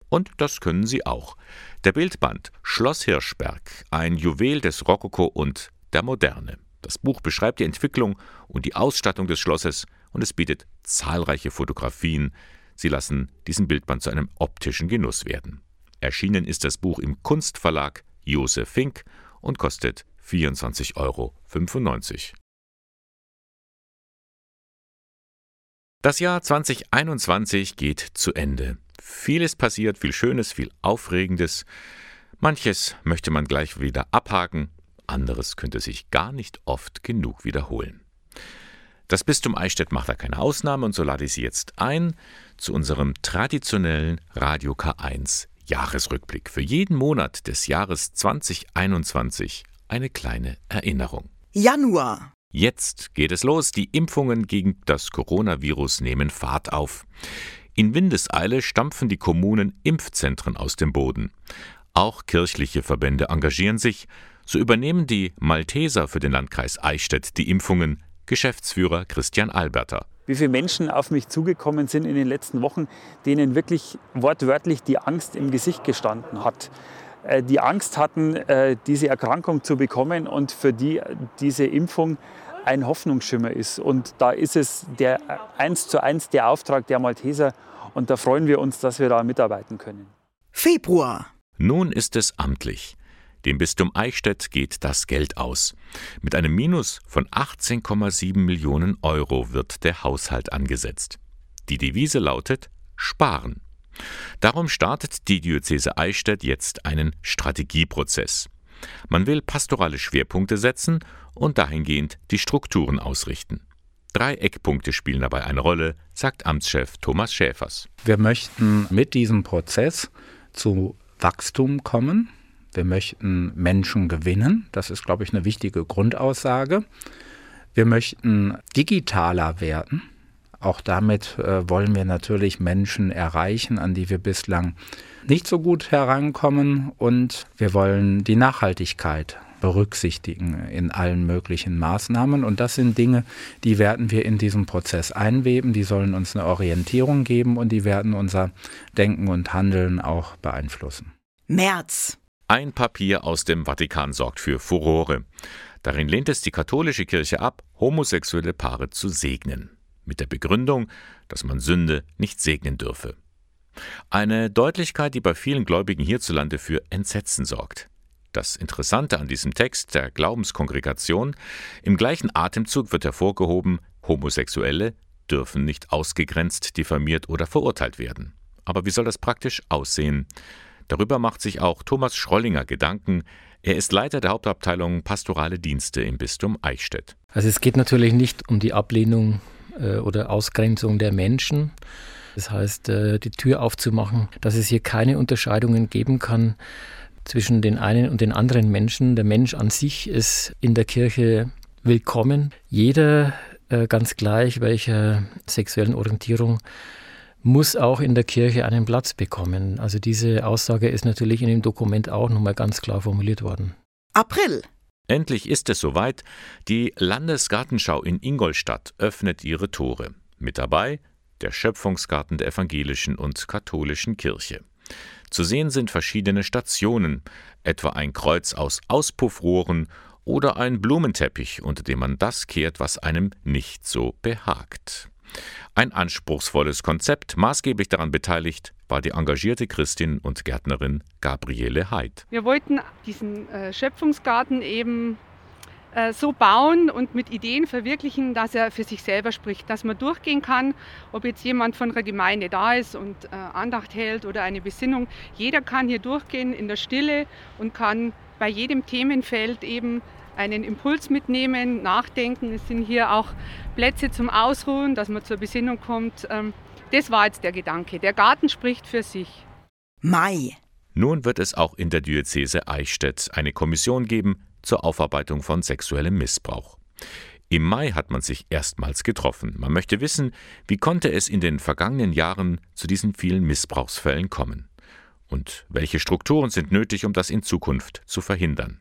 Speaker 2: Und das können Sie auch. Der Bildband Schloss Hirschberg, ein Juwel des Rokoko und der Moderne. Das Buch beschreibt die Entwicklung und die Ausstattung des Schlosses und es bietet zahlreiche Fotografien, Sie lassen diesen Bildband zu einem optischen Genuss werden. Erschienen ist das Buch im Kunstverlag Josef Fink und kostet 24,95 Euro. Das Jahr 2021 geht zu Ende. Vieles passiert, viel Schönes, viel Aufregendes. Manches möchte man gleich wieder abhaken, anderes könnte sich gar nicht oft genug wiederholen. Das Bistum Eichstätt macht da keine Ausnahme und so lade ich Sie jetzt ein zu unserem traditionellen Radio K1 Jahresrückblick. Für jeden Monat des Jahres 2021 eine kleine Erinnerung.
Speaker 29: Januar.
Speaker 2: Jetzt geht es los. Die Impfungen gegen das Coronavirus nehmen Fahrt auf. In Windeseile stampfen die Kommunen Impfzentren aus dem Boden. Auch kirchliche Verbände engagieren sich. So übernehmen die Malteser für den Landkreis Eichstätt die Impfungen. Geschäftsführer Christian Alberter.
Speaker 30: Wie viele Menschen auf mich zugekommen sind in den letzten Wochen, denen wirklich wortwörtlich die Angst im Gesicht gestanden hat. Äh, die Angst hatten, äh, diese Erkrankung zu bekommen und für die diese Impfung ein Hoffnungsschimmer ist. Und da ist es der eins zu eins der Auftrag der Malteser und da freuen wir uns, dass wir da mitarbeiten können.
Speaker 29: Februar.
Speaker 2: Nun ist es amtlich. Dem Bistum Eichstätt geht das Geld aus. Mit einem Minus von 18,7 Millionen Euro wird der Haushalt angesetzt. Die Devise lautet Sparen. Darum startet die Diözese Eichstätt jetzt einen Strategieprozess. Man will pastorale Schwerpunkte setzen und dahingehend die Strukturen ausrichten. Drei Eckpunkte spielen dabei eine Rolle, sagt Amtschef Thomas Schäfers.
Speaker 31: Wir möchten mit diesem Prozess zu Wachstum kommen, wir möchten Menschen gewinnen. Das ist, glaube ich, eine wichtige Grundaussage. Wir möchten digitaler werden. Auch damit äh, wollen wir natürlich Menschen erreichen, an die wir bislang nicht so gut herankommen. Und wir wollen die Nachhaltigkeit berücksichtigen in allen möglichen Maßnahmen. Und das sind Dinge, die werden wir in diesem Prozess einweben, die sollen uns eine Orientierung geben und die werden unser Denken und Handeln auch beeinflussen.
Speaker 29: März.
Speaker 2: Ein Papier aus dem Vatikan sorgt für Furore. Darin lehnt es die katholische Kirche ab, homosexuelle Paare zu segnen, mit der Begründung, dass man Sünde nicht segnen dürfe. Eine Deutlichkeit, die bei vielen Gläubigen hierzulande für Entsetzen sorgt. Das Interessante an diesem Text der Glaubenskongregation, im gleichen Atemzug wird hervorgehoben, Homosexuelle dürfen nicht ausgegrenzt, diffamiert oder verurteilt werden. Aber wie soll das praktisch aussehen? Darüber macht sich auch Thomas Schrollinger Gedanken. Er ist Leiter der Hauptabteilung Pastorale Dienste im Bistum Eichstätt.
Speaker 32: Also es geht natürlich nicht um die Ablehnung äh, oder Ausgrenzung der Menschen. Das heißt, äh, die Tür aufzumachen, dass es hier keine Unterscheidungen geben kann zwischen den einen und den anderen Menschen. Der Mensch an sich ist in der Kirche willkommen. Jeder, äh, ganz gleich welcher sexuellen Orientierung, muss auch in der Kirche einen Platz bekommen. Also diese Aussage ist natürlich in dem Dokument auch nochmal ganz klar formuliert worden.
Speaker 29: April.
Speaker 2: Endlich ist es soweit. Die Landesgartenschau in Ingolstadt öffnet ihre Tore. Mit dabei der Schöpfungsgarten der evangelischen und katholischen Kirche. Zu sehen sind verschiedene Stationen, etwa ein Kreuz aus Auspuffrohren oder ein Blumenteppich, unter dem man das kehrt, was einem nicht so behagt. Ein anspruchsvolles Konzept, maßgeblich daran beteiligt war die engagierte Christin und Gärtnerin Gabriele Heid.
Speaker 33: Wir wollten diesen äh, Schöpfungsgarten eben äh, so bauen und mit Ideen verwirklichen, dass er für sich selber spricht, dass man durchgehen kann, ob jetzt jemand von der Gemeinde da ist und äh, Andacht hält oder eine Besinnung. Jeder kann hier durchgehen in der Stille und kann bei jedem Themenfeld eben einen Impuls mitnehmen, nachdenken. Es sind hier auch Plätze zum Ausruhen, dass man zur Besinnung kommt. Ähm, das war jetzt der Gedanke. Der Garten spricht für sich.
Speaker 29: Mai.
Speaker 2: Nun wird es auch in der Diözese Eichstätt eine Kommission geben, zur Aufarbeitung von sexuellem Missbrauch. Im Mai hat man sich erstmals getroffen. Man möchte wissen, wie konnte es in den vergangenen Jahren zu diesen vielen Missbrauchsfällen kommen? Und welche Strukturen sind nötig, um das in Zukunft zu verhindern?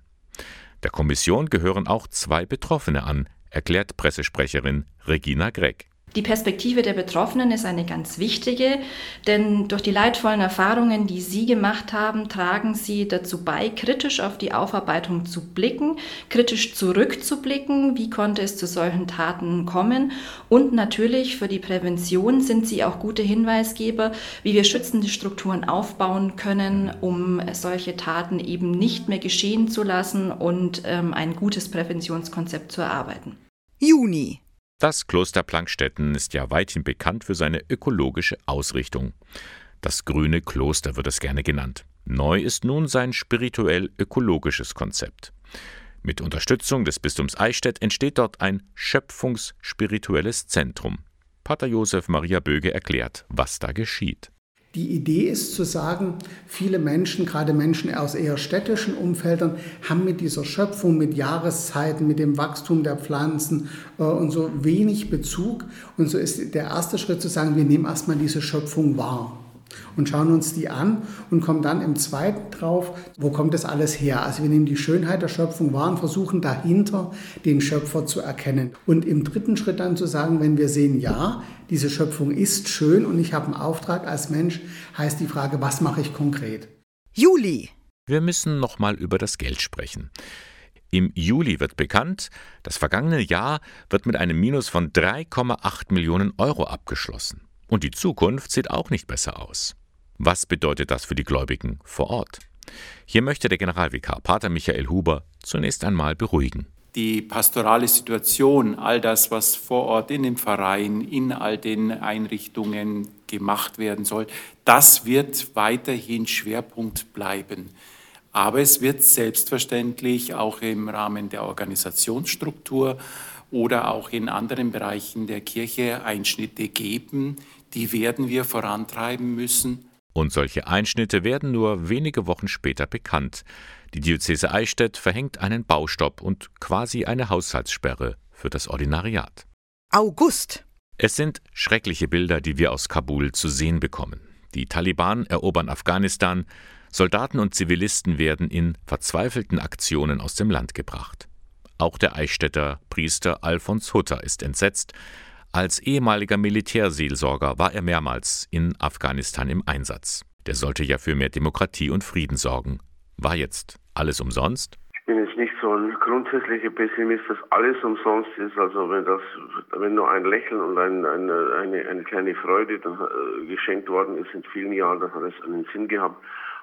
Speaker 2: Der Kommission gehören auch zwei Betroffene an, erklärt Pressesprecherin Regina Gregg.
Speaker 34: Die Perspektive der Betroffenen ist eine ganz wichtige, denn durch die leidvollen Erfahrungen, die Sie gemacht haben, tragen Sie dazu bei, kritisch auf die Aufarbeitung zu blicken, kritisch zurückzublicken, wie konnte es zu solchen Taten kommen und natürlich für die Prävention sind Sie auch gute Hinweisgeber, wie wir schützende Strukturen aufbauen können, um solche Taten eben nicht mehr geschehen zu lassen und ähm, ein gutes Präventionskonzept zu erarbeiten.
Speaker 29: Juni
Speaker 2: das Kloster Plankstetten ist ja weithin bekannt für seine ökologische Ausrichtung. Das grüne Kloster wird es gerne genannt. Neu ist nun sein spirituell-ökologisches Konzept. Mit Unterstützung des Bistums Eichstätt entsteht dort ein schöpfungsspirituelles Zentrum. Pater Josef Maria Böge erklärt, was da geschieht.
Speaker 35: Die Idee ist zu sagen, viele Menschen, gerade Menschen aus eher städtischen Umfeldern, haben mit dieser Schöpfung, mit Jahreszeiten, mit dem Wachstum der Pflanzen äh, und so wenig Bezug. Und so ist der erste Schritt zu sagen, wir nehmen erstmal diese Schöpfung wahr und schauen uns die an und kommen dann im zweiten drauf, wo kommt das alles her? Also wir nehmen die Schönheit der Schöpfung wahr und versuchen dahinter den Schöpfer zu erkennen. Und im dritten Schritt dann zu sagen, wenn wir sehen, ja, diese Schöpfung ist schön und ich habe einen Auftrag als Mensch, heißt die Frage, was mache ich konkret?
Speaker 29: Juli.
Speaker 2: Wir müssen nochmal über das Geld sprechen. Im Juli wird bekannt, das vergangene Jahr wird mit einem Minus von 3,8 Millionen Euro abgeschlossen. Und die Zukunft sieht auch nicht besser aus. Was bedeutet das für die Gläubigen vor Ort? Hier möchte der Generalvikar Pater Michael Huber zunächst einmal beruhigen.
Speaker 36: Die pastorale Situation, all das, was vor Ort in dem Verein, in all den Einrichtungen gemacht werden soll, das wird weiterhin Schwerpunkt bleiben. Aber es wird selbstverständlich auch im Rahmen der Organisationsstruktur oder auch in anderen Bereichen der Kirche Einschnitte geben, die werden wir vorantreiben müssen.
Speaker 2: Und solche Einschnitte werden nur wenige Wochen später bekannt. Die Diözese Eichstätt verhängt einen Baustopp und quasi eine Haushaltssperre für das Ordinariat.
Speaker 29: August.
Speaker 2: Es sind schreckliche Bilder, die wir aus Kabul zu sehen bekommen. Die Taliban erobern Afghanistan, Soldaten und Zivilisten werden in verzweifelten Aktionen aus dem Land gebracht. Auch der Eichstätter Priester Alfons Hutter ist entsetzt, als ehemaliger Militärseelsorger war er mehrmals in Afghanistan im Einsatz. Der sollte ja für mehr Demokratie und Frieden sorgen. War jetzt alles umsonst?
Speaker 37: Ich bin jetzt nicht so ein grundsätzlicher Pessimist, dass alles umsonst ist. Also wenn das, wenn nur ein Lächeln und ein, eine, eine, eine kleine Freude dann, äh, geschenkt worden ist in vielen Jahren, dann hat es einen Sinn gehabt.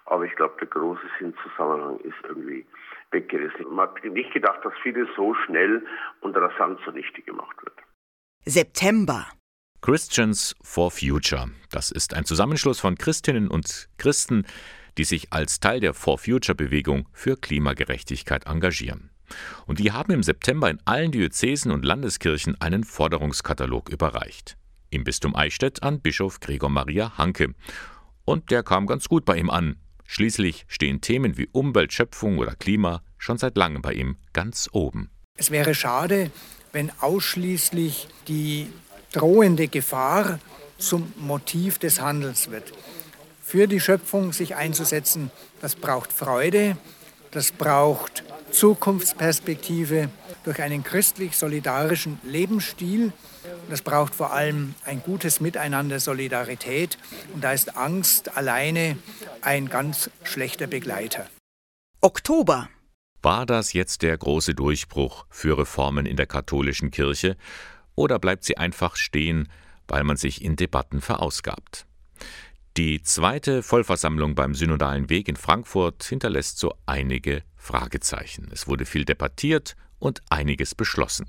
Speaker 37: Aber ich glaube, der große Sinnzusammenhang ist irgendwie weggerissen. Man hat nicht gedacht, dass vieles so schnell und rasant zunichte gemacht wird.
Speaker 29: September.
Speaker 2: Christians for Future. Das ist ein Zusammenschluss von Christinnen und Christen, die sich als Teil der For Future Bewegung für Klimagerechtigkeit engagieren. Und die haben im September in allen Diözesen und Landeskirchen einen Forderungskatalog überreicht. Im Bistum Eichstätt an Bischof Gregor Maria Hanke. Und der kam ganz gut bei ihm an. Schließlich stehen Themen wie Umwelt, Schöpfung oder Klima schon seit langem bei ihm ganz oben.
Speaker 28: Es wäre schade, wenn ausschließlich die drohende Gefahr zum Motiv des Handelns wird. Für die Schöpfung sich einzusetzen, das braucht Freude, das braucht Zukunftsperspektive durch einen christlich-solidarischen Lebensstil. Das braucht vor allem ein gutes Miteinander, Solidarität. Und da ist Angst alleine ein ganz schlechter Begleiter.
Speaker 29: Oktober.
Speaker 2: War das jetzt der große Durchbruch für Reformen in der katholischen Kirche oder bleibt sie einfach stehen, weil man sich in Debatten verausgabt? Die zweite Vollversammlung beim Synodalen Weg in Frankfurt hinterlässt so einige Fragezeichen. Es wurde viel debattiert und einiges beschlossen.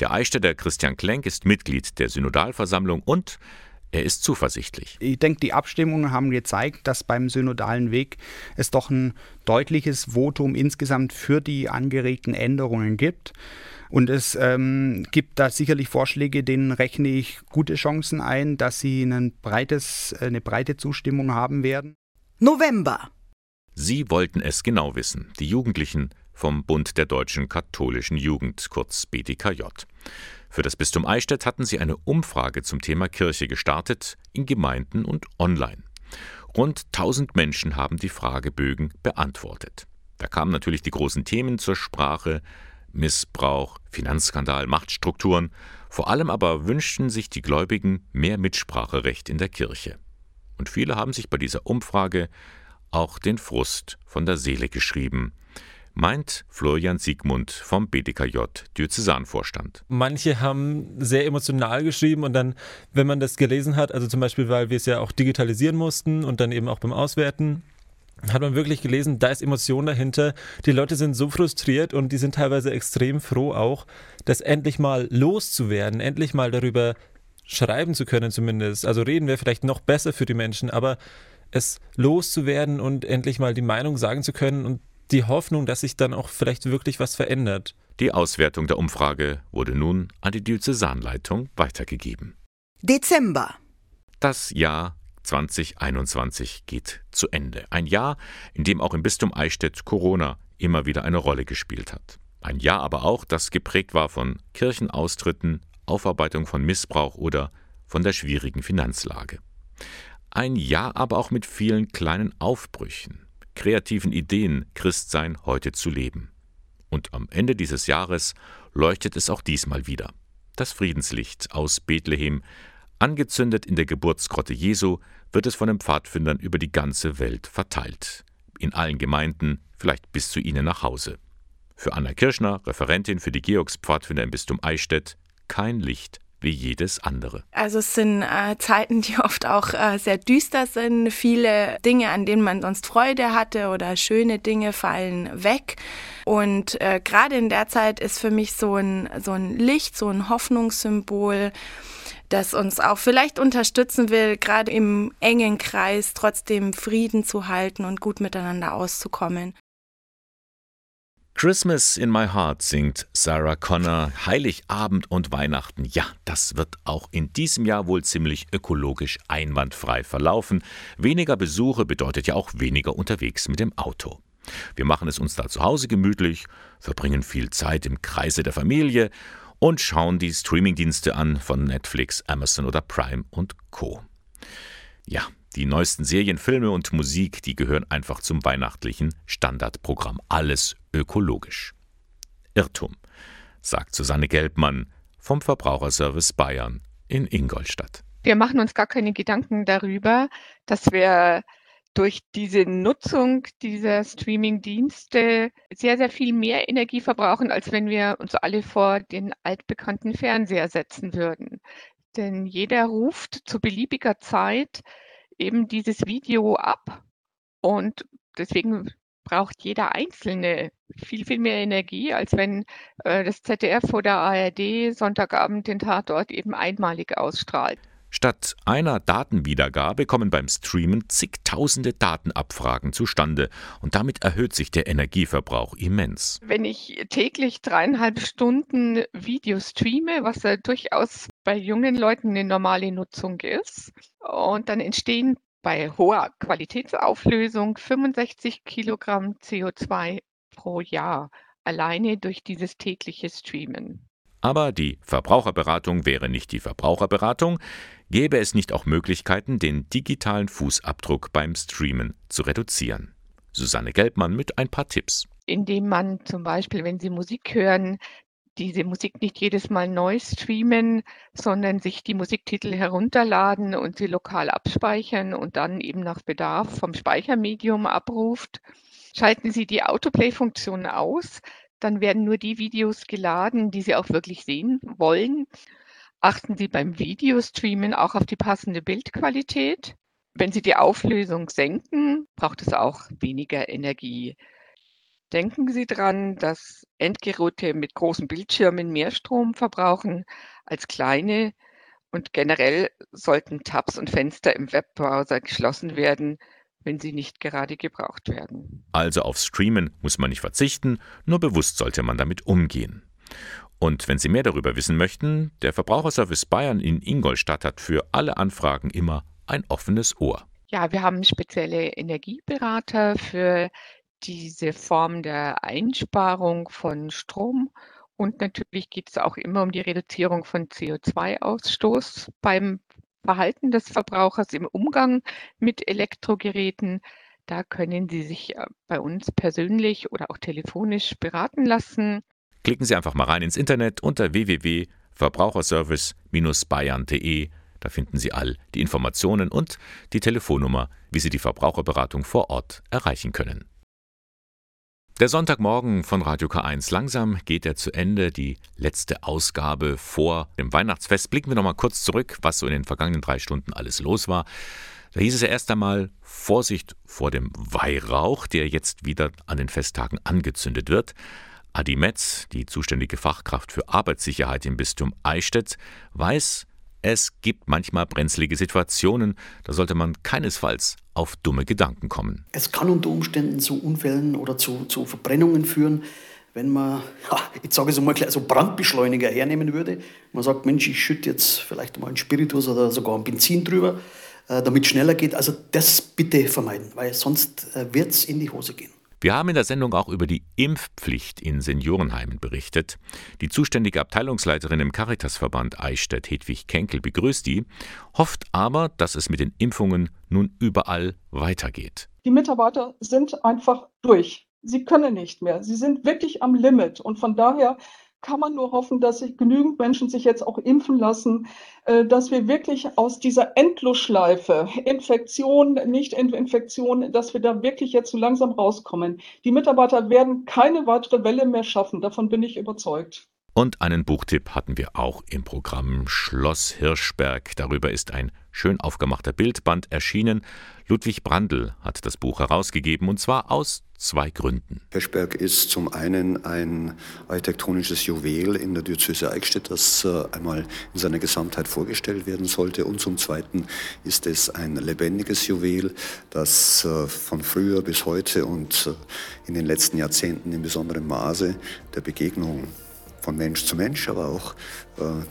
Speaker 2: Der Eichstätter Christian Klenk ist Mitglied der Synodalversammlung und er ist zuversichtlich.
Speaker 38: Ich denke, die Abstimmungen haben gezeigt, dass beim synodalen Weg es doch ein deutliches Votum insgesamt für die angeregten Änderungen gibt. Und es ähm, gibt da sicherlich Vorschläge, denen rechne ich gute Chancen ein, dass sie ein breites, eine breite Zustimmung haben werden.
Speaker 29: November.
Speaker 2: Sie wollten es genau wissen, die Jugendlichen vom Bund der deutschen katholischen Jugend, kurz BDKJ. Für das Bistum Eichstätt hatten sie eine Umfrage zum Thema Kirche gestartet, in Gemeinden und online. Rund 1000 Menschen haben die Fragebögen beantwortet. Da kamen natürlich die großen Themen zur Sprache, Missbrauch, Finanzskandal, Machtstrukturen. Vor allem aber wünschten sich die Gläubigen mehr Mitspracherecht in der Kirche. Und viele haben sich bei dieser Umfrage auch den Frust von der Seele geschrieben, meint Florian Siegmund vom BDKJ Diözesanvorstand.
Speaker 39: Manche haben sehr emotional geschrieben und dann, wenn man das gelesen hat, also zum Beispiel, weil wir es ja auch digitalisieren mussten und dann eben auch beim Auswerten, hat man wirklich gelesen, da ist Emotion dahinter. Die Leute sind so frustriert und die sind teilweise extrem froh auch, das endlich mal loszuwerden, endlich mal darüber schreiben zu können zumindest. Also reden wäre vielleicht noch besser für die Menschen, aber es loszuwerden und endlich mal die Meinung sagen zu können und die Hoffnung, dass sich dann auch vielleicht wirklich was verändert.
Speaker 2: Die Auswertung der Umfrage wurde nun an die Diözesanleitung weitergegeben.
Speaker 29: Dezember.
Speaker 2: Das Jahr 2021 geht zu Ende. Ein Jahr, in dem auch im Bistum Eichstätt Corona immer wieder eine Rolle gespielt hat. Ein Jahr aber auch, das geprägt war von Kirchenaustritten, Aufarbeitung von Missbrauch oder von der schwierigen Finanzlage. Ein Jahr aber auch mit vielen kleinen Aufbrüchen, kreativen Ideen, Christsein heute zu leben. Und am Ende dieses Jahres leuchtet es auch diesmal wieder. Das Friedenslicht aus Bethlehem, angezündet in der Geburtsgrotte Jesu, wird es von den Pfadfindern über die ganze Welt verteilt. In allen Gemeinden, vielleicht bis zu ihnen nach Hause. Für Anna Kirschner, Referentin für die Georgspfadfinder im Bistum Eichstätt, kein Licht wie jedes andere.
Speaker 40: Also es sind äh, Zeiten, die oft auch äh, sehr düster sind. Viele Dinge, an denen man sonst Freude hatte oder schöne Dinge fallen weg. Und äh, gerade in der Zeit ist für mich so ein, so ein Licht, so ein Hoffnungssymbol, das uns auch vielleicht unterstützen will, gerade im engen Kreis trotzdem Frieden zu halten und gut miteinander auszukommen.
Speaker 2: Christmas in My Heart singt Sarah Connor. Heiligabend und Weihnachten. Ja, das wird auch in diesem Jahr wohl ziemlich ökologisch einwandfrei verlaufen. Weniger Besuche bedeutet ja auch weniger unterwegs mit dem Auto. Wir machen es uns da zu Hause gemütlich, verbringen viel Zeit im Kreise der Familie und schauen die Streamingdienste an von Netflix, Amazon oder Prime und Co. Ja, die neuesten Serien, Filme und Musik, die gehören einfach zum weihnachtlichen Standardprogramm. Alles ökologisch. Irrtum, sagt Susanne Gelbmann vom Verbraucherservice Bayern in Ingolstadt.
Speaker 41: Wir machen uns gar keine Gedanken darüber, dass wir durch diese Nutzung dieser Streaming-Dienste sehr, sehr viel mehr Energie verbrauchen, als wenn wir uns alle vor den altbekannten Fernseher setzen würden. Denn jeder ruft zu beliebiger Zeit eben dieses Video ab Und deswegen braucht jeder Einzelne viel, viel mehr Energie, als wenn äh, das ZDF oder ARD Sonntagabend den Tatort eben einmalig ausstrahlt.
Speaker 2: Statt einer Datenwiedergabe kommen beim Streamen zigtausende Datenabfragen zustande und damit erhöht sich der Energieverbrauch immens.
Speaker 41: Wenn ich täglich dreieinhalb Stunden Video streame, was ja durchaus bei jungen Leuten eine normale Nutzung ist, und dann entstehen bei hoher Qualitätsauflösung 65 Kilogramm CO2 pro Jahr alleine durch dieses tägliche Streamen.
Speaker 2: Aber die Verbraucherberatung wäre nicht die Verbraucherberatung, gäbe es nicht auch Möglichkeiten, den digitalen Fußabdruck beim Streamen zu reduzieren. Susanne Gelbmann mit ein paar Tipps.
Speaker 41: Indem man zum Beispiel, wenn Sie Musik hören, diese Musik nicht jedes Mal neu streamen, sondern sich die Musiktitel herunterladen und sie lokal abspeichern und dann eben nach Bedarf vom Speichermedium abruft. Schalten Sie die Autoplay-Funktion aus, dann werden nur die Videos geladen, die Sie auch wirklich sehen wollen. Achten Sie beim Videostreamen auch auf die passende Bildqualität. Wenn Sie die Auflösung senken, braucht es auch weniger Energie. Denken Sie dran, dass Endgeräte mit großen Bildschirmen mehr Strom verbrauchen als kleine und generell sollten Tabs und Fenster im Webbrowser geschlossen werden, wenn sie nicht gerade gebraucht werden.
Speaker 2: Also auf Streamen muss man nicht verzichten, nur bewusst sollte man damit umgehen. Und wenn Sie mehr darüber wissen möchten, der Verbraucherservice Bayern in Ingolstadt hat für alle Anfragen immer ein offenes Ohr.
Speaker 41: Ja, wir haben spezielle Energieberater für diese Form der Einsparung von Strom. Und natürlich geht es auch immer um die Reduzierung von CO2-Ausstoß beim Verhalten des Verbrauchers im Umgang mit Elektrogeräten. Da können Sie sich äh, bei uns persönlich oder auch telefonisch beraten lassen.
Speaker 2: Klicken Sie einfach mal rein ins Internet unter www.verbraucherservice-bayern.de. Da finden Sie all die Informationen und die Telefonnummer, wie Sie die Verbraucherberatung vor Ort erreichen können. Der Sonntagmorgen von Radio K1. Langsam geht er zu Ende. Die letzte Ausgabe vor dem Weihnachtsfest. Blicken wir noch mal kurz zurück, was so in den vergangenen drei Stunden alles los war. Da hieß es ja erst einmal Vorsicht vor dem Weihrauch, der jetzt wieder an den Festtagen angezündet wird. Adi Metz, die zuständige Fachkraft für Arbeitssicherheit im Bistum Eichstätt, weiß, es gibt manchmal brenzlige Situationen, da sollte man keinesfalls auf dumme Gedanken kommen.
Speaker 42: Es kann unter Umständen zu Unfällen oder zu, zu Verbrennungen führen, wenn man, ich sage es mal, so Brandbeschleuniger hernehmen würde. Man sagt, Mensch, ich schütte jetzt vielleicht mal einen Spiritus oder sogar ein Benzin drüber, äh, damit es schneller geht. Also das bitte vermeiden, weil sonst äh, wird es in die Hose gehen.
Speaker 2: Wir haben in der Sendung auch über die Impfpflicht in Seniorenheimen berichtet. Die zuständige Abteilungsleiterin im Caritasverband Eichstätt, Hedwig Kenkel, begrüßt die, hofft aber, dass es mit den Impfungen nun überall weitergeht.
Speaker 43: Die Mitarbeiter sind einfach durch. Sie können nicht mehr. Sie sind wirklich am Limit. Und von daher kann man nur hoffen, dass sich genügend Menschen sich jetzt auch impfen lassen, äh, dass wir wirklich aus dieser Endlosschleife, Infektion, Nicht-Infektion, dass wir da wirklich jetzt so langsam rauskommen. Die Mitarbeiter werden keine weitere Welle mehr schaffen, davon bin ich überzeugt.
Speaker 2: Und einen Buchtipp hatten wir auch im Programm Schloss Hirschberg. Darüber ist ein schön aufgemachter Bildband erschienen. Ludwig Brandl hat das Buch herausgegeben und zwar aus zwei Gründen.
Speaker 27: Hirschberg ist zum einen ein architektonisches Juwel in der Diözese Eichstätt, das äh, einmal in seiner Gesamtheit vorgestellt werden sollte. Und zum zweiten ist es ein lebendiges Juwel, das äh, von früher bis heute und äh, in den letzten Jahrzehnten in besonderem Maße der Begegnung von Mensch zu Mensch, aber auch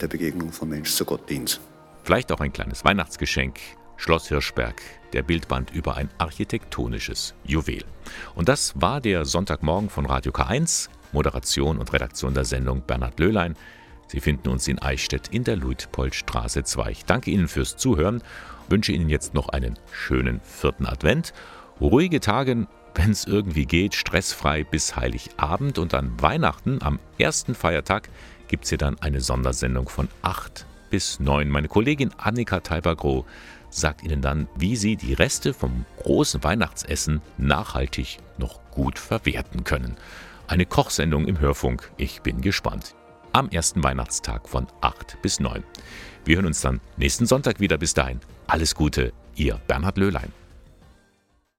Speaker 27: der Begegnung von Mensch zu Gott dient.
Speaker 2: Vielleicht auch ein kleines Weihnachtsgeschenk. Schloss Hirschberg, der Bildband über ein architektonisches Juwel. Und das war der Sonntagmorgen von Radio K1. Moderation und Redaktion der Sendung Bernhard Löhlein. Sie finden uns in Eichstätt in der Luitpoldstraße 2. Ich danke Ihnen fürs Zuhören, wünsche Ihnen jetzt noch einen schönen vierten Advent, ruhige Tage wenn es irgendwie geht, stressfrei bis Heiligabend und an Weihnachten, am ersten Feiertag, gibt es hier dann eine Sondersendung von 8 bis 9. Meine Kollegin Annika Teibergroh sagt Ihnen dann, wie Sie die Reste vom großen Weihnachtsessen nachhaltig noch gut verwerten können. Eine Kochsendung im Hörfunk. Ich bin gespannt. Am ersten Weihnachtstag von 8 bis 9. Wir hören uns dann nächsten Sonntag wieder. Bis dahin. Alles Gute, Ihr Bernhard Löhlein.